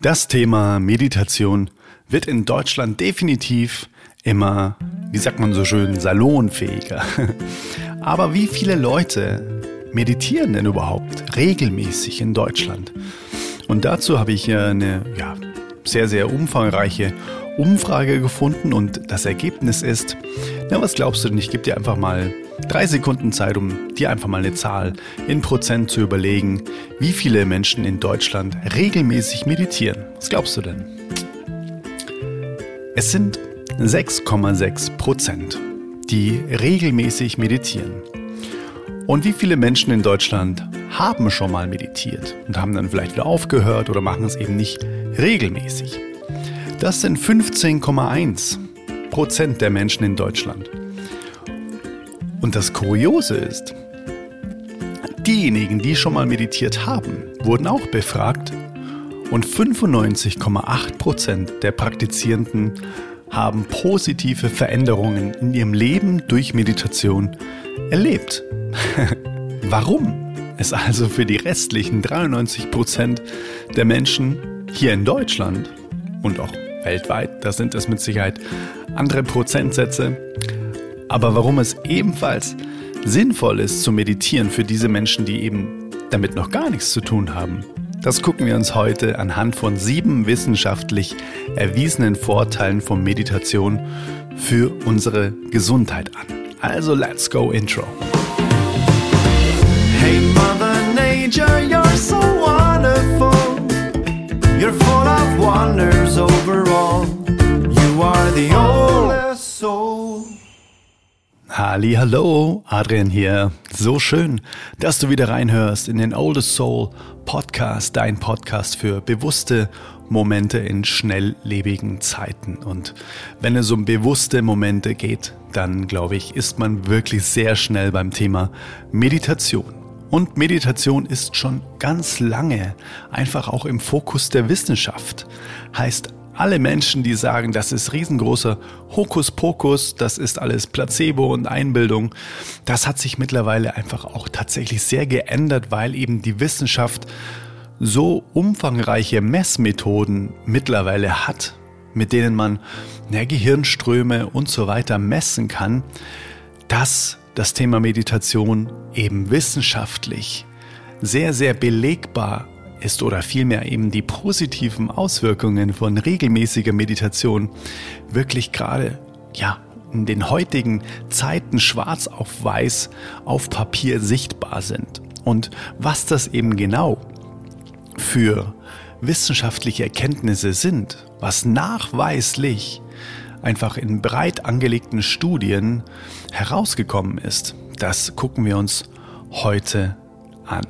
Das Thema Meditation wird in Deutschland definitiv immer, wie sagt man so schön, salonfähiger. Aber wie viele Leute meditieren denn überhaupt regelmäßig in Deutschland? Und dazu habe ich hier eine ja, sehr, sehr umfangreiche Umfrage gefunden und das Ergebnis ist, na was glaubst du denn, ich gebe dir einfach mal drei Sekunden Zeit, um dir einfach mal eine Zahl in Prozent zu überlegen, wie viele Menschen in Deutschland regelmäßig meditieren. Was glaubst du denn? Es sind 6,6 Prozent, die regelmäßig meditieren. Und wie viele Menschen in Deutschland haben schon mal meditiert und haben dann vielleicht wieder aufgehört oder machen es eben nicht regelmäßig? Das sind 15,1 Prozent der Menschen in Deutschland. Und das Kuriose ist, diejenigen, die schon mal meditiert haben, wurden auch befragt und 95,8 Prozent der Praktizierenden haben positive Veränderungen in ihrem Leben durch Meditation erlebt. Warum es also für die restlichen 93 Prozent der Menschen hier in Deutschland und auch weltweit, da sind es mit Sicherheit andere Prozentsätze, aber warum es ebenfalls sinnvoll ist zu meditieren für diese Menschen, die eben damit noch gar nichts zu tun haben, das gucken wir uns heute anhand von sieben wissenschaftlich erwiesenen Vorteilen von Meditation für unsere Gesundheit an. Also let's go Intro. Hey Mother Nature, you're so wonderful. You're full of wonders overall. The oldest soul. Halli, hallo, Adrian hier. So schön, dass du wieder reinhörst in den Oldest Soul Podcast, dein Podcast für bewusste Momente in schnelllebigen Zeiten. Und wenn es um bewusste Momente geht, dann glaube ich, ist man wirklich sehr schnell beim Thema Meditation. Und Meditation ist schon ganz lange einfach auch im Fokus der Wissenschaft. Heißt alle Menschen, die sagen, das ist riesengroßer Hokuspokus, das ist alles Placebo und Einbildung, das hat sich mittlerweile einfach auch tatsächlich sehr geändert, weil eben die Wissenschaft so umfangreiche Messmethoden mittlerweile hat, mit denen man ja, Gehirnströme und so weiter messen kann, dass das Thema Meditation eben wissenschaftlich sehr, sehr belegbar ist oder vielmehr eben die positiven Auswirkungen von regelmäßiger Meditation wirklich gerade, ja, in den heutigen Zeiten schwarz auf weiß auf Papier sichtbar sind. Und was das eben genau für wissenschaftliche Erkenntnisse sind, was nachweislich einfach in breit angelegten Studien herausgekommen ist, das gucken wir uns heute an.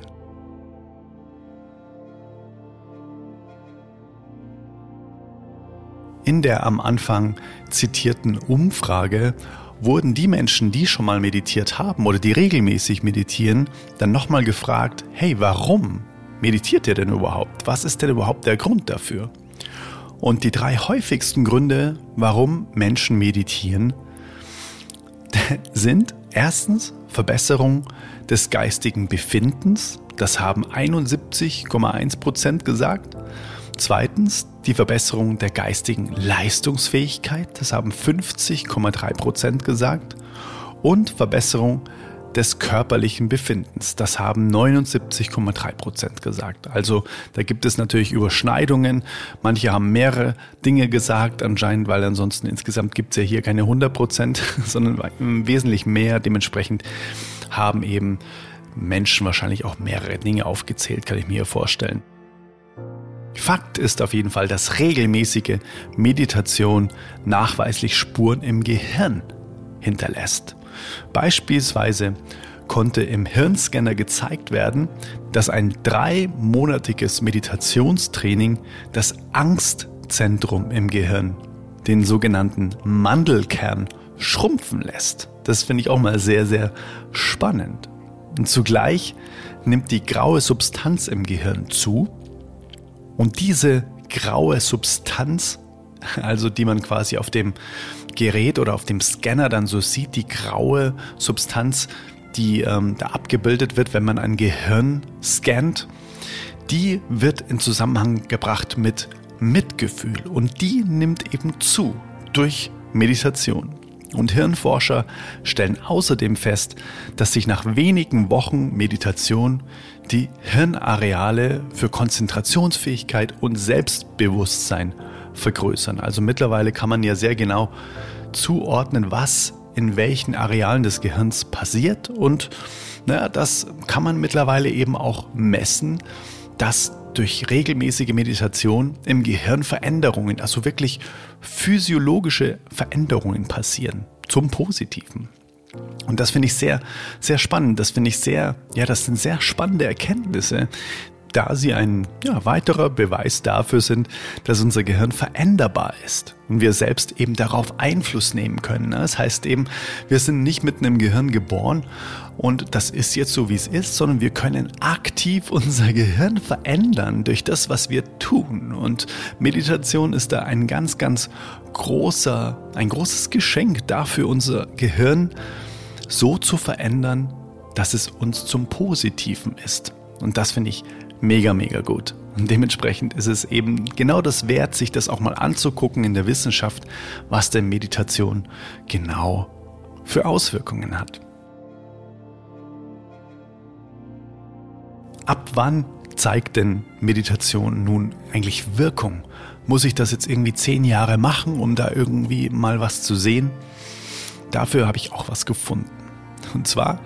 In der am Anfang zitierten Umfrage wurden die Menschen, die schon mal meditiert haben oder die regelmäßig meditieren, dann nochmal gefragt, hey, warum meditiert ihr denn überhaupt? Was ist denn überhaupt der Grund dafür? Und die drei häufigsten Gründe, warum Menschen meditieren, sind erstens Verbesserung des geistigen Befindens. Das haben 71,1 Prozent gesagt. Zweitens die Verbesserung der geistigen Leistungsfähigkeit, das haben 50,3 Prozent gesagt. Und Verbesserung des körperlichen Befindens, das haben 79,3 Prozent gesagt. Also da gibt es natürlich Überschneidungen. Manche haben mehrere Dinge gesagt anscheinend, weil ansonsten insgesamt gibt es ja hier keine 100 Prozent, sondern wesentlich mehr. Dementsprechend haben eben Menschen wahrscheinlich auch mehrere Dinge aufgezählt, kann ich mir vorstellen. Fakt ist auf jeden Fall, dass regelmäßige Meditation nachweislich Spuren im Gehirn hinterlässt. Beispielsweise konnte im Hirnscanner gezeigt werden, dass ein dreimonatiges Meditationstraining das Angstzentrum im Gehirn, den sogenannten Mandelkern, schrumpfen lässt. Das finde ich auch mal sehr, sehr spannend. Und zugleich nimmt die graue Substanz im Gehirn zu, und diese graue Substanz, also die man quasi auf dem Gerät oder auf dem Scanner dann so sieht, die graue Substanz, die ähm, da abgebildet wird, wenn man ein Gehirn scannt, die wird in Zusammenhang gebracht mit Mitgefühl und die nimmt eben zu durch Meditation. Und Hirnforscher stellen außerdem fest, dass sich nach wenigen Wochen Meditation die Hirnareale für Konzentrationsfähigkeit und Selbstbewusstsein vergrößern. Also mittlerweile kann man ja sehr genau zuordnen, was in welchen Arealen des Gehirns passiert. Und naja, das kann man mittlerweile eben auch messen, dass durch regelmäßige Meditation im Gehirn Veränderungen, also wirklich physiologische Veränderungen passieren zum Positiven. Und das finde ich sehr, sehr spannend. Das finde ich sehr, ja, das sind sehr spannende Erkenntnisse, da sie ein ja, weiterer Beweis dafür sind, dass unser Gehirn veränderbar ist und wir selbst eben darauf Einfluss nehmen können. Das heißt eben, wir sind nicht mit einem Gehirn geboren und das ist jetzt so, wie es ist, sondern wir können aktiv unser Gehirn verändern durch das, was wir tun. Und Meditation ist da ein ganz, ganz großer, ein großes Geschenk dafür, unser Gehirn so zu verändern, dass es uns zum Positiven ist. Und das finde ich mega, mega gut. Und dementsprechend ist es eben genau das wert, sich das auch mal anzugucken in der Wissenschaft, was denn Meditation genau für Auswirkungen hat. Ab wann zeigt denn Meditation nun eigentlich Wirkung? Muss ich das jetzt irgendwie zehn Jahre machen, um da irgendwie mal was zu sehen? Dafür habe ich auch was gefunden. Und zwar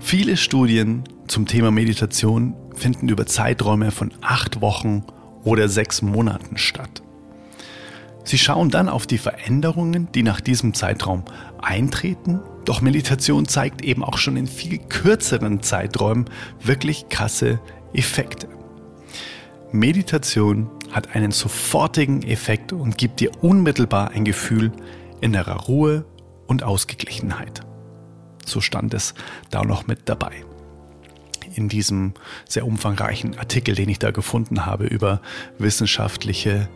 viele Studien zum Thema Meditation finden über Zeiträume von acht Wochen oder sechs Monaten statt. Sie schauen dann auf die Veränderungen, die nach diesem Zeitraum eintreten, doch Meditation zeigt eben auch schon in viel kürzeren Zeiträumen wirklich krasse Effekte. Meditation hat einen sofortigen Effekt und gibt dir unmittelbar ein Gefühl innerer Ruhe und Ausgeglichenheit. So stand es da noch mit dabei in diesem sehr umfangreichen Artikel, den ich da gefunden habe über wissenschaftliche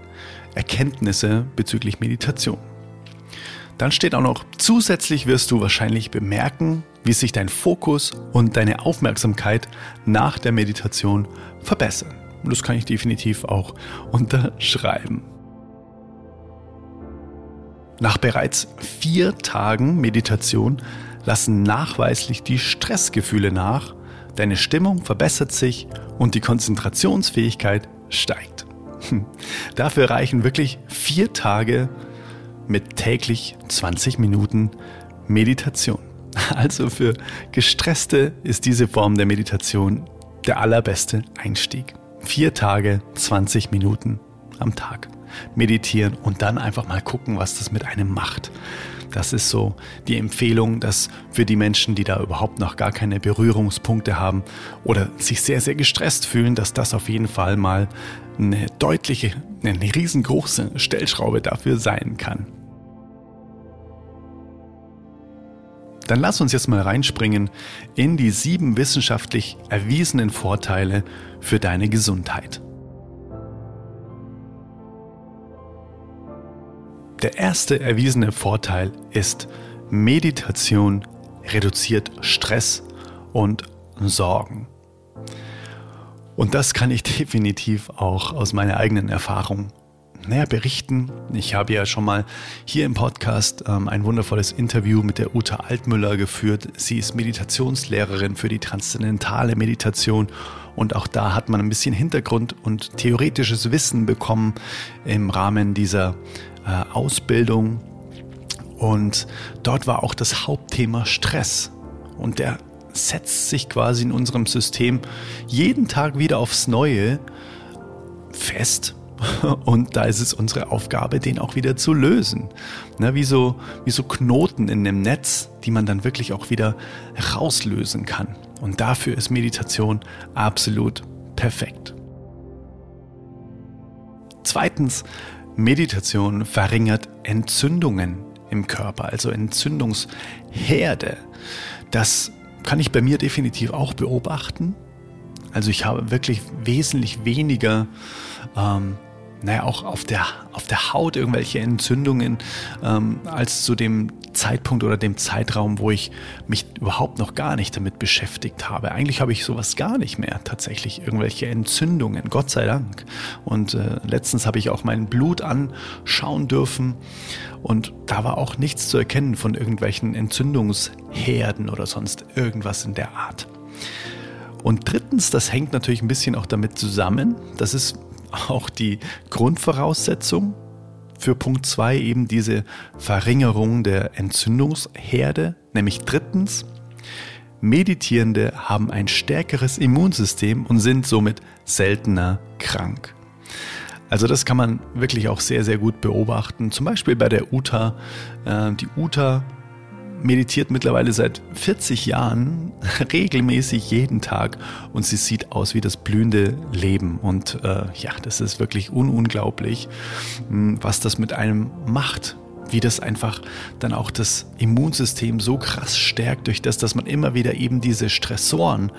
Erkenntnisse bezüglich Meditation. Dann steht auch noch, zusätzlich wirst du wahrscheinlich bemerken, wie sich dein Fokus und deine Aufmerksamkeit nach der Meditation verbessern. Und das kann ich definitiv auch unterschreiben. Nach bereits vier Tagen Meditation lassen nachweislich die Stressgefühle nach deine Stimmung verbessert sich und die Konzentrationsfähigkeit steigt. Dafür reichen wirklich vier Tage mit täglich 20 Minuten Meditation. Also für Gestresste ist diese Form der Meditation der allerbeste Einstieg. Vier Tage, 20 Minuten am Tag meditieren und dann einfach mal gucken, was das mit einem macht. Das ist so die Empfehlung, dass für die Menschen, die da überhaupt noch gar keine Berührungspunkte haben oder sich sehr, sehr gestresst fühlen, dass das auf jeden Fall mal eine deutliche, eine riesengroße Stellschraube dafür sein kann. Dann lass uns jetzt mal reinspringen in die sieben wissenschaftlich erwiesenen Vorteile für deine Gesundheit. Der erste erwiesene Vorteil ist, Meditation reduziert Stress und Sorgen. Und das kann ich definitiv auch aus meiner eigenen Erfahrung näher berichten. Ich habe ja schon mal hier im Podcast ähm, ein wundervolles Interview mit der Uta Altmüller geführt. Sie ist Meditationslehrerin für die transzendentale Meditation und auch da hat man ein bisschen Hintergrund und theoretisches Wissen bekommen im Rahmen dieser Ausbildung. Und dort war auch das Hauptthema Stress. Und der setzt sich quasi in unserem System jeden Tag wieder aufs Neue fest. Und da ist es unsere Aufgabe, den auch wieder zu lösen. Ne, wie, so, wie so Knoten in einem Netz, die man dann wirklich auch wieder rauslösen kann. Und dafür ist Meditation absolut perfekt. Zweitens, Meditation verringert Entzündungen im Körper, also Entzündungsherde. Das kann ich bei mir definitiv auch beobachten. Also ich habe wirklich wesentlich weniger ähm, naja, auch auf der, auf der Haut irgendwelche Entzündungen, ähm, als zu dem Zeitpunkt oder dem Zeitraum, wo ich mich überhaupt noch gar nicht damit beschäftigt habe. Eigentlich habe ich sowas gar nicht mehr, tatsächlich irgendwelche Entzündungen, Gott sei Dank. Und äh, letztens habe ich auch mein Blut anschauen dürfen und da war auch nichts zu erkennen von irgendwelchen Entzündungsherden oder sonst irgendwas in der Art. Und drittens, das hängt natürlich ein bisschen auch damit zusammen, das ist auch die Grundvoraussetzung für Punkt 2 eben diese Verringerung der Entzündungsherde, nämlich drittens, Meditierende haben ein stärkeres Immunsystem und sind somit seltener krank. Also das kann man wirklich auch sehr, sehr gut beobachten. Zum Beispiel bei der Uta. Äh, die Uta meditiert mittlerweile seit 40 Jahren regelmäßig jeden Tag und sie sieht aus wie das blühende Leben. Und äh, ja, das ist wirklich ununglaublich, hm, was das mit einem macht. Wie das einfach dann auch das Immunsystem so krass stärkt, durch das, dass man immer wieder eben diese Stressoren,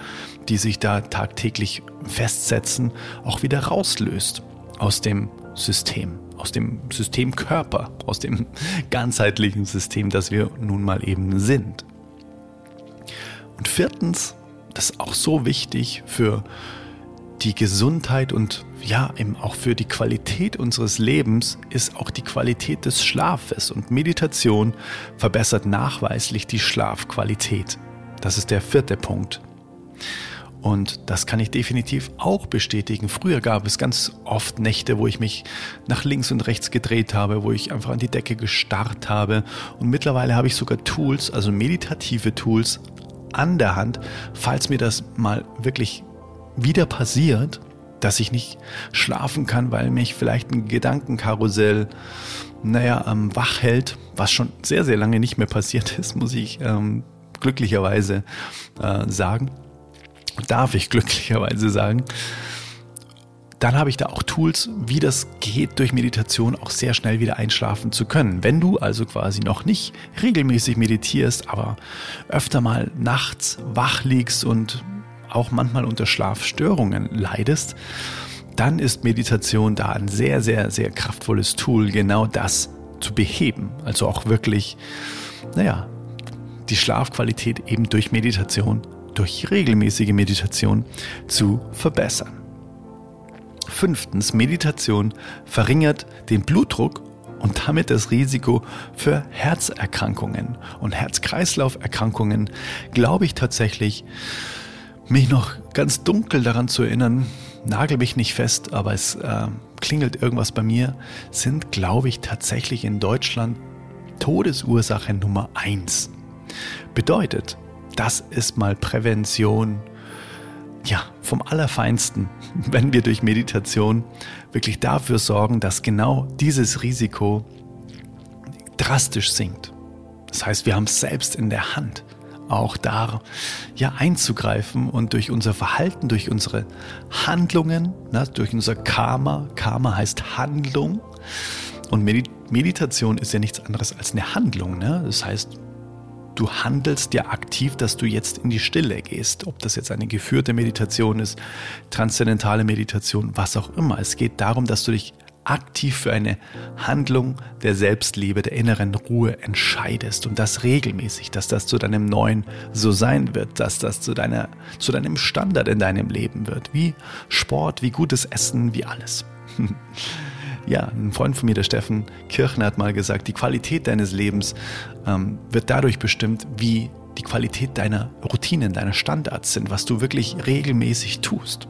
die sich da tagtäglich festsetzen, auch wieder rauslöst aus dem System aus dem System Körper, aus dem ganzheitlichen System, das wir nun mal eben sind. Und viertens, das ist auch so wichtig für die Gesundheit und ja, eben auch für die Qualität unseres Lebens ist auch die Qualität des Schlafes und Meditation verbessert nachweislich die Schlafqualität. Das ist der vierte Punkt. Und das kann ich definitiv auch bestätigen. Früher gab es ganz oft Nächte, wo ich mich nach links und rechts gedreht habe, wo ich einfach an die Decke gestarrt habe. Und mittlerweile habe ich sogar Tools, also meditative Tools an der Hand, falls mir das mal wirklich wieder passiert, dass ich nicht schlafen kann, weil mich vielleicht ein Gedankenkarussell, naja, ähm, wach hält, was schon sehr, sehr lange nicht mehr passiert ist, muss ich ähm, glücklicherweise äh, sagen darf ich glücklicherweise sagen. Dann habe ich da auch Tools, wie das geht, durch Meditation auch sehr schnell wieder einschlafen zu können. Wenn du also quasi noch nicht regelmäßig meditierst, aber öfter mal nachts wach liegst und auch manchmal unter Schlafstörungen leidest, dann ist Meditation da ein sehr, sehr, sehr kraftvolles Tool, genau das zu beheben. Also auch wirklich, naja, die Schlafqualität eben durch Meditation durch regelmäßige Meditation zu verbessern. Fünftens, Meditation verringert den Blutdruck und damit das Risiko für Herzerkrankungen und Herz-Kreislauf-Erkrankungen, glaube ich tatsächlich, mich noch ganz dunkel daran zu erinnern, nagel mich nicht fest, aber es äh, klingelt irgendwas bei mir, sind, glaube ich, tatsächlich in Deutschland Todesursache Nummer eins. Bedeutet, das ist mal Prävention, ja, vom Allerfeinsten, wenn wir durch Meditation wirklich dafür sorgen, dass genau dieses Risiko drastisch sinkt. Das heißt, wir haben es selbst in der Hand, auch da ja einzugreifen und durch unser Verhalten, durch unsere Handlungen, na, durch unser Karma, Karma heißt Handlung und Meditation ist ja nichts anderes als eine Handlung. Ne? Das heißt, du handelst ja aktiv, dass du jetzt in die Stille gehst. Ob das jetzt eine geführte Meditation ist, transzendentale Meditation, was auch immer. Es geht darum, dass du dich aktiv für eine Handlung der Selbstliebe, der inneren Ruhe entscheidest und das regelmäßig, dass das zu deinem neuen so sein wird, dass das zu deiner, zu deinem Standard in deinem Leben wird, wie Sport, wie gutes Essen, wie alles. Ja, ein Freund von mir, der Steffen Kirchner, hat mal gesagt, die Qualität deines Lebens ähm, wird dadurch bestimmt, wie die Qualität deiner Routinen, deiner Standards sind, was du wirklich regelmäßig tust.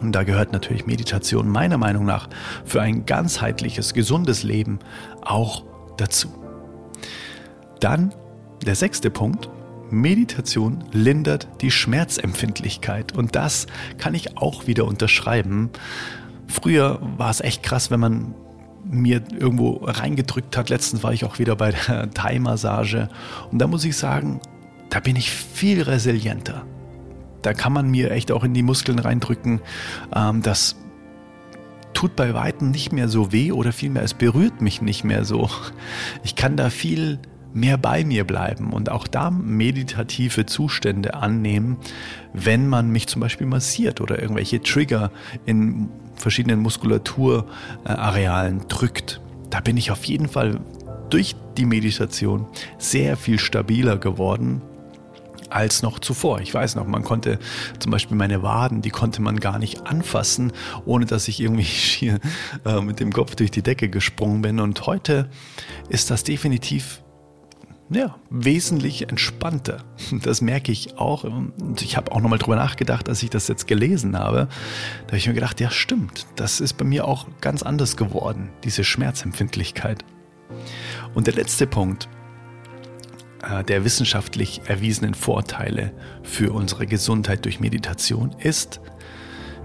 Und da gehört natürlich Meditation meiner Meinung nach für ein ganzheitliches, gesundes Leben auch dazu. Dann der sechste Punkt. Meditation lindert die Schmerzempfindlichkeit. Und das kann ich auch wieder unterschreiben. Früher war es echt krass, wenn man mir irgendwo reingedrückt hat. Letztens war ich auch wieder bei der Thai-Massage. Und da muss ich sagen, da bin ich viel resilienter. Da kann man mir echt auch in die Muskeln reindrücken. Ähm, das tut bei Weitem nicht mehr so weh oder vielmehr es berührt mich nicht mehr so. Ich kann da viel mehr bei mir bleiben und auch da meditative Zustände annehmen, wenn man mich zum Beispiel massiert oder irgendwelche Trigger in verschiedenen Muskulaturarealen drückt. Da bin ich auf jeden Fall durch die Meditation sehr viel stabiler geworden als noch zuvor. Ich weiß noch, man konnte zum Beispiel meine Waden, die konnte man gar nicht anfassen, ohne dass ich irgendwie schier äh, mit dem Kopf durch die Decke gesprungen bin. Und heute ist das definitiv ja, wesentlich entspannter. Das merke ich auch. Und ich habe auch nochmal drüber nachgedacht, als ich das jetzt gelesen habe. Da habe ich mir gedacht, ja stimmt, das ist bei mir auch ganz anders geworden, diese Schmerzempfindlichkeit. Und der letzte Punkt, äh, der wissenschaftlich erwiesenen Vorteile für unsere Gesundheit durch Meditation ist,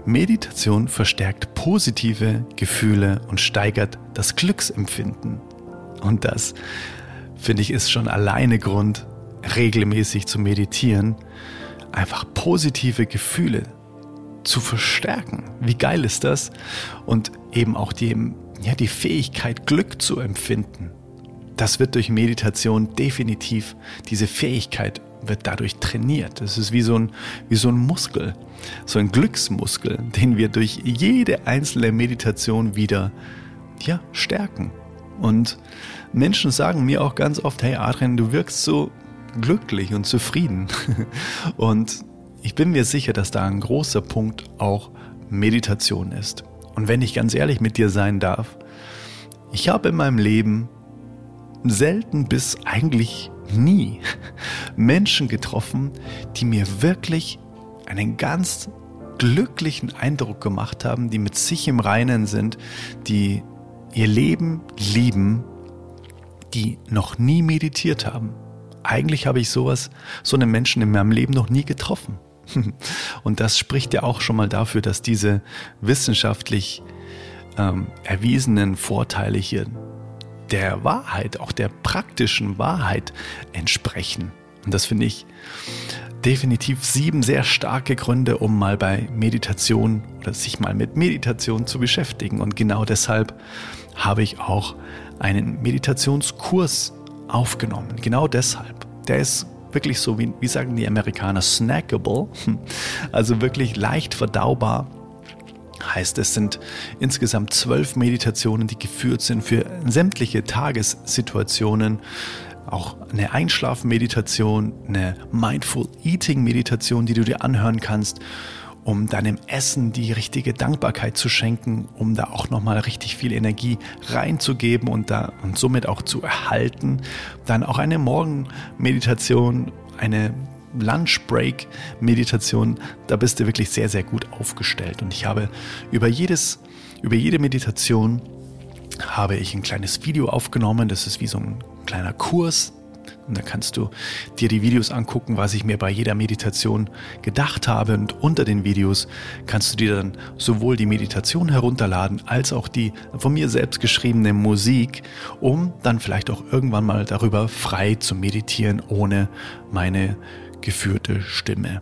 Meditation verstärkt positive Gefühle und steigert das Glücksempfinden. Und das, finde ich, ist schon alleine Grund, regelmäßig zu meditieren, einfach positive Gefühle zu verstärken. Wie geil ist das? Und eben auch die, ja, die Fähigkeit, Glück zu empfinden das wird durch Meditation definitiv, diese Fähigkeit wird dadurch trainiert. Das ist wie so ein, wie so ein Muskel, so ein Glücksmuskel, den wir durch jede einzelne Meditation wieder ja, stärken. Und Menschen sagen mir auch ganz oft, hey Adrian, du wirkst so glücklich und zufrieden. Und ich bin mir sicher, dass da ein großer Punkt auch Meditation ist. Und wenn ich ganz ehrlich mit dir sein darf, ich habe in meinem Leben selten bis eigentlich nie Menschen getroffen, die mir wirklich einen ganz glücklichen Eindruck gemacht haben, die mit sich im Reinen sind, die ihr Leben lieben, die noch nie meditiert haben. Eigentlich habe ich sowas, so einen Menschen in meinem Leben noch nie getroffen. Und das spricht ja auch schon mal dafür, dass diese wissenschaftlich ähm, erwiesenen Vorteile hier der Wahrheit, auch der praktischen Wahrheit entsprechen. Und das finde ich definitiv sieben sehr starke Gründe, um mal bei Meditation oder sich mal mit Meditation zu beschäftigen. Und genau deshalb habe ich auch einen Meditationskurs aufgenommen. Genau deshalb. Der ist wirklich so, wie, wie sagen die Amerikaner, snackable. Also wirklich leicht verdaubar Heißt, es sind insgesamt zwölf Meditationen, die geführt sind für sämtliche Tagessituationen. Auch eine Einschlafmeditation, eine Mindful Eating Meditation, die du dir anhören kannst, um deinem Essen die richtige Dankbarkeit zu schenken, um da auch nochmal richtig viel Energie reinzugeben und da und somit auch zu erhalten. Dann auch eine Morgenmeditation, eine Lunch-Break-Meditation, da bist du wirklich sehr, sehr gut aufgestellt. Und ich habe über jedes, über jede Meditation habe ich ein kleines Video aufgenommen. Das ist wie so ein kleiner Kurs. Und da kannst du dir die Videos angucken, was ich mir bei jeder Meditation gedacht habe. Und unter den Videos kannst du dir dann sowohl die Meditation herunterladen, als auch die von mir selbst geschriebene Musik, um dann vielleicht auch irgendwann mal darüber frei zu meditieren, ohne meine geführte Stimme.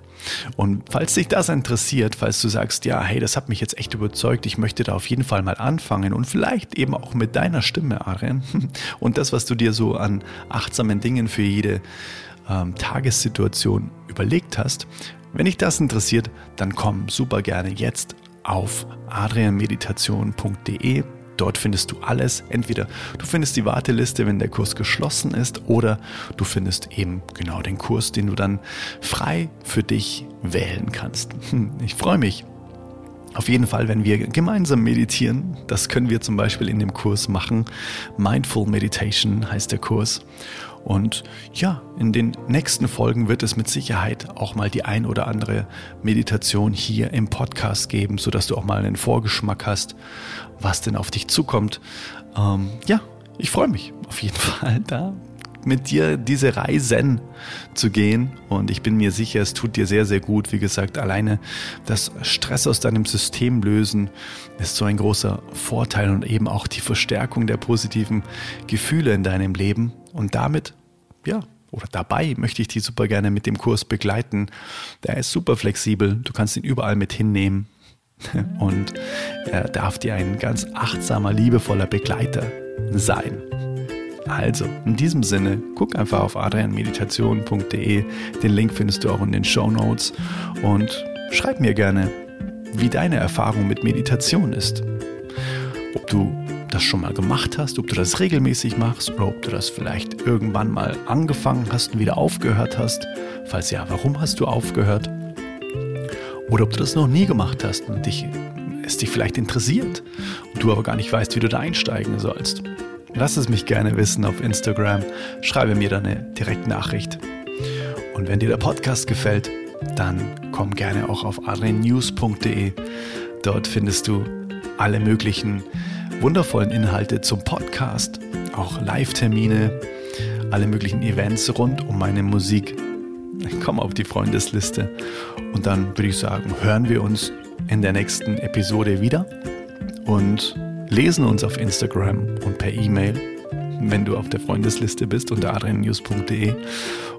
Und falls dich das interessiert, falls du sagst, ja, hey, das hat mich jetzt echt überzeugt, ich möchte da auf jeden Fall mal anfangen und vielleicht eben auch mit deiner Stimme, Arjen, und das, was du dir so an achtsamen Dingen für jede ähm, Tagessituation überlegt hast, wenn dich das interessiert, dann komm super gerne jetzt auf adrianmeditation.de Dort findest du alles. Entweder du findest die Warteliste, wenn der Kurs geschlossen ist, oder du findest eben genau den Kurs, den du dann frei für dich wählen kannst. Hm, ich freue mich. Auf jeden Fall, wenn wir gemeinsam meditieren, das können wir zum Beispiel in dem Kurs machen. Mindful Meditation heißt der Kurs. Und ja, in den nächsten Folgen wird es mit Sicherheit auch mal die ein oder andere Meditation hier im Podcast geben, sodass du auch mal einen Vorgeschmack hast, was denn auf dich zukommt. Ähm, ja, ich freue mich auf jeden Fall da mit dir diese Reisen zu gehen. Und ich bin mir sicher, es tut dir sehr, sehr gut. Wie gesagt, alleine das Stress aus deinem System lösen ist so ein großer Vorteil und eben auch die Verstärkung der positiven Gefühle in deinem Leben. Und damit, ja, oder dabei möchte ich dich super gerne mit dem Kurs begleiten. Der ist super flexibel. Du kannst ihn überall mit hinnehmen. Und er darf dir ein ganz achtsamer, liebevoller Begleiter sein. Also, in diesem Sinne, guck einfach auf adrianmeditation.de. Den Link findest du auch in den Show Notes und schreib mir gerne, wie deine Erfahrung mit Meditation ist. Ob du das schon mal gemacht hast, ob du das regelmäßig machst oder ob du das vielleicht irgendwann mal angefangen hast und wieder aufgehört hast. Falls ja, warum hast du aufgehört? Oder ob du das noch nie gemacht hast und dich, es dich vielleicht interessiert und du aber gar nicht weißt, wie du da einsteigen sollst. Lass es mich gerne wissen auf Instagram. Schreibe mir da eine Direktnachricht. Und wenn dir der Podcast gefällt, dann komm gerne auch auf adrennews.de. Dort findest du alle möglichen wundervollen Inhalte zum Podcast, auch Live-Termine, alle möglichen Events rund um meine Musik. Komm auf die Freundesliste und dann würde ich sagen, hören wir uns in der nächsten Episode wieder und lesen uns auf Instagram und per E-Mail, wenn du auf der Freundesliste bist unter adriannews.de.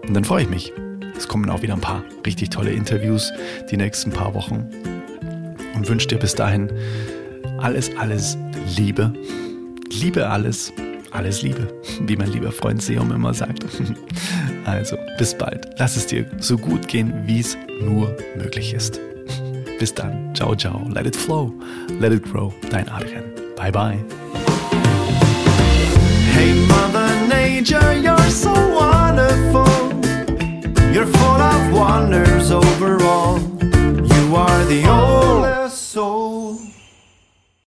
Und dann freue ich mich. Es kommen auch wieder ein paar richtig tolle Interviews die nächsten paar Wochen. Und wünsche dir bis dahin alles, alles Liebe. Liebe alles, alles Liebe, wie mein lieber Freund Seum immer sagt. Also, bis bald. Lass es dir so gut gehen, wie es nur möglich ist. Bis dann. Ciao, ciao. Let it flow. Let it grow. Dein Adrian. Bye, bye. Hey, Mother Nature, you're so wonderful. You're full of wonders overall. You are the